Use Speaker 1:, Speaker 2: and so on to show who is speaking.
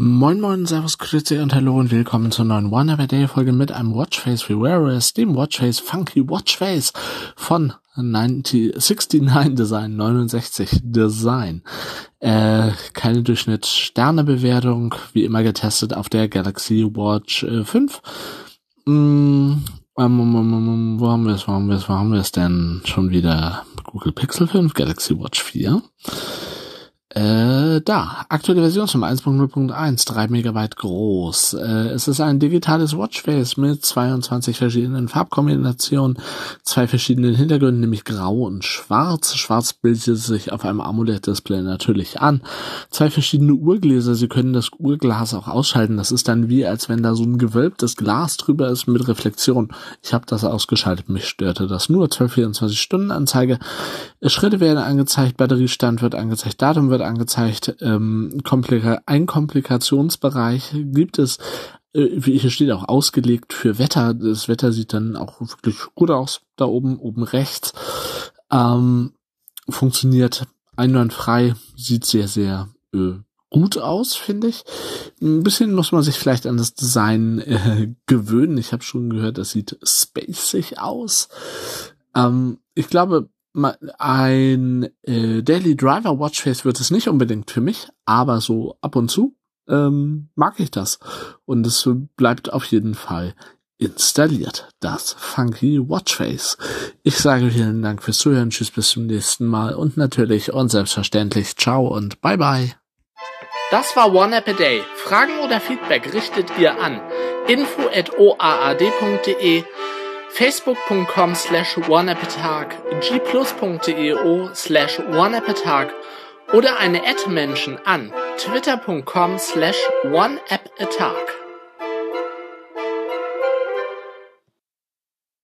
Speaker 1: Moin Moin, Servus, Grüße und Hallo und willkommen zur neuen One a Day Folge mit einem Watchface Rivera's, dem Watchface Funky Watchface von 90, 69 Design, 69 Design. Äh, keine Durchschnittssternebewertung, wie immer getestet auf der Galaxy Watch äh, 5. Mm, ähm, wo haben wir es, wo haben wir es, wo haben wir es denn schon wieder? Google Pixel 5, Galaxy Watch 4. Äh, da, aktuelle Version zum 1.0.1, 3 Megabyte groß. Äh, es ist ein digitales Watchface mit 22 verschiedenen Farbkombinationen, zwei verschiedenen Hintergründen, nämlich grau und schwarz. Schwarz bildet sich auf einem AMOLED-Display natürlich an. Zwei verschiedene Uhrgläser, Sie können das Uhrglas auch ausschalten. Das ist dann wie, als wenn da so ein gewölbtes Glas drüber ist mit Reflexion. Ich habe das ausgeschaltet, mich störte das nur. 12-24 Stunden Anzeige. Schritte werden angezeigt, Batteriestand wird angezeigt, Datum wird wird angezeigt, ähm, Komplika ein Komplikationsbereich gibt es, äh, hier steht auch ausgelegt für Wetter. Das Wetter sieht dann auch wirklich gut aus, da oben, oben rechts. Ähm, funktioniert einwandfrei, sieht sehr, sehr äh, gut aus, finde ich. Ein bisschen muss man sich vielleicht an das Design äh, gewöhnen. Ich habe schon gehört, das sieht spacig aus. Ähm, ich glaube, ein äh, Daily Driver Watchface wird es nicht unbedingt für mich, aber so ab und zu ähm, mag ich das. Und es bleibt auf jeden Fall installiert, das Funky Watchface. Ich sage vielen Dank fürs Zuhören, tschüss bis zum nächsten Mal und natürlich und selbstverständlich ciao und bye bye.
Speaker 2: Das war One App a Day. Fragen oder Feedback richtet ihr an info at oaad.de facebook.com slash oneappatag, gplus.eo slash oneappatag oder eine Ad-Menschen an twitter.com slash oneappatag.